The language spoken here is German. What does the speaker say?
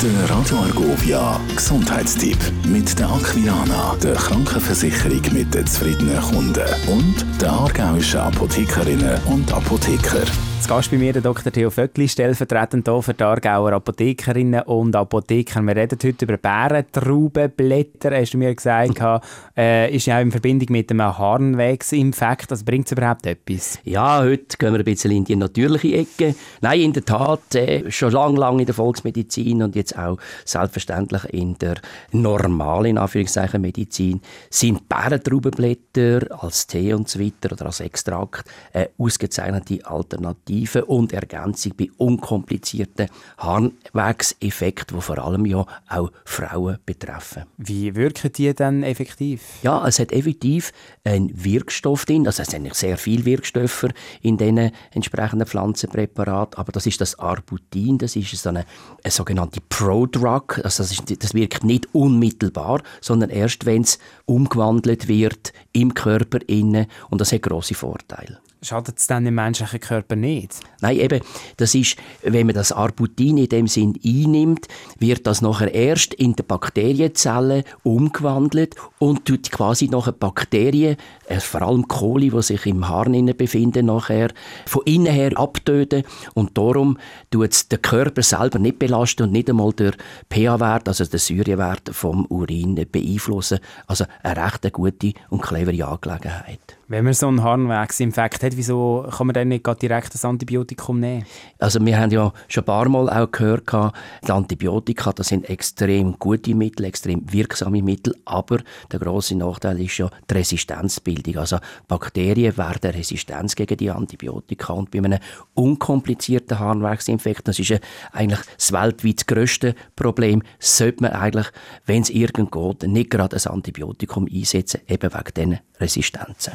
Der Radio Argovia Gesundheitstipp mit der Aquilana, der Krankenversicherung mit den zufriedenen Kunden und der aargauischen Apothekerinnen und Apotheker. Zu Gast bei mir der Dr. Theo Vöckli, stellvertretend hier für die Aargauer Apothekerinnen und Apotheker. Wir reden heute über Bärentraubenblätter, hast du mir gesagt. äh, ist ja auch in Verbindung mit einem Harnwegsinfekt. Also bringt es überhaupt etwas? Ja, heute gehen wir ein bisschen in die natürliche Ecke. Nein, in der Tat, äh, schon lange, lange in der Volksmedizin und jetzt auch selbstverständlich in der normalen Anführungszeichen Medizin sind Bärentraubenblätter als Tee und so weiter oder als Extrakt eine ausgezeichnete Alternative Alternative und Ergänzung bei unkomplizierten Harnwegseffekten, die vor allem ja auch Frauen betreffen. Wie wirken die dann effektiv? Ja, es hat effektiv einen Wirkstoff drin, also es sind sehr viele Wirkstoffe in diesen entsprechenden Pflanzenpräparaten, aber das ist das Arbutin, das ist so eine, eine sogenannte Prodrug, also das, ist, das wirkt nicht unmittelbar, sondern erst, wenn es umgewandelt wird im Körper innen und das hat große Vorteile. Schadet es dann im menschlichen Körper nicht? Nein, eben, das ist, wenn man das Arbutin in dem Sinn einnimmt, wird das nachher erst in der Bakterienzelle umgewandelt und tut quasi nachher Bakterien, äh, vor allem Kohli, die sich im Harn befinden, nachher von innen her abtöten und darum tut es den Körper selber nicht belasten und nicht einmal der pH-Wert, also der Säurewert vom Urin beeinflussen. Also eine recht gute und clevere Angelegenheit. Wenn man so einen Harnwegsinfekt hat, wieso kann man dann nicht direkt das Antibiotikum nehmen? Also wir haben ja schon ein paar Mal auch gehört, die Antibiotika, das sind extrem gute Mittel, extrem wirksame Mittel, aber der große Nachteil ist ja die Resistenzbildung. Also Bakterien werden Resistenz gegen die Antibiotika und bei einem unkomplizierten Harnwegsinfekt, das ist ja eigentlich das weltweit grösste Problem, sollte man eigentlich, wenn es irgend geht, nicht gerade ein Antibiotikum einsetzen, eben wegen diesen Resistenzen.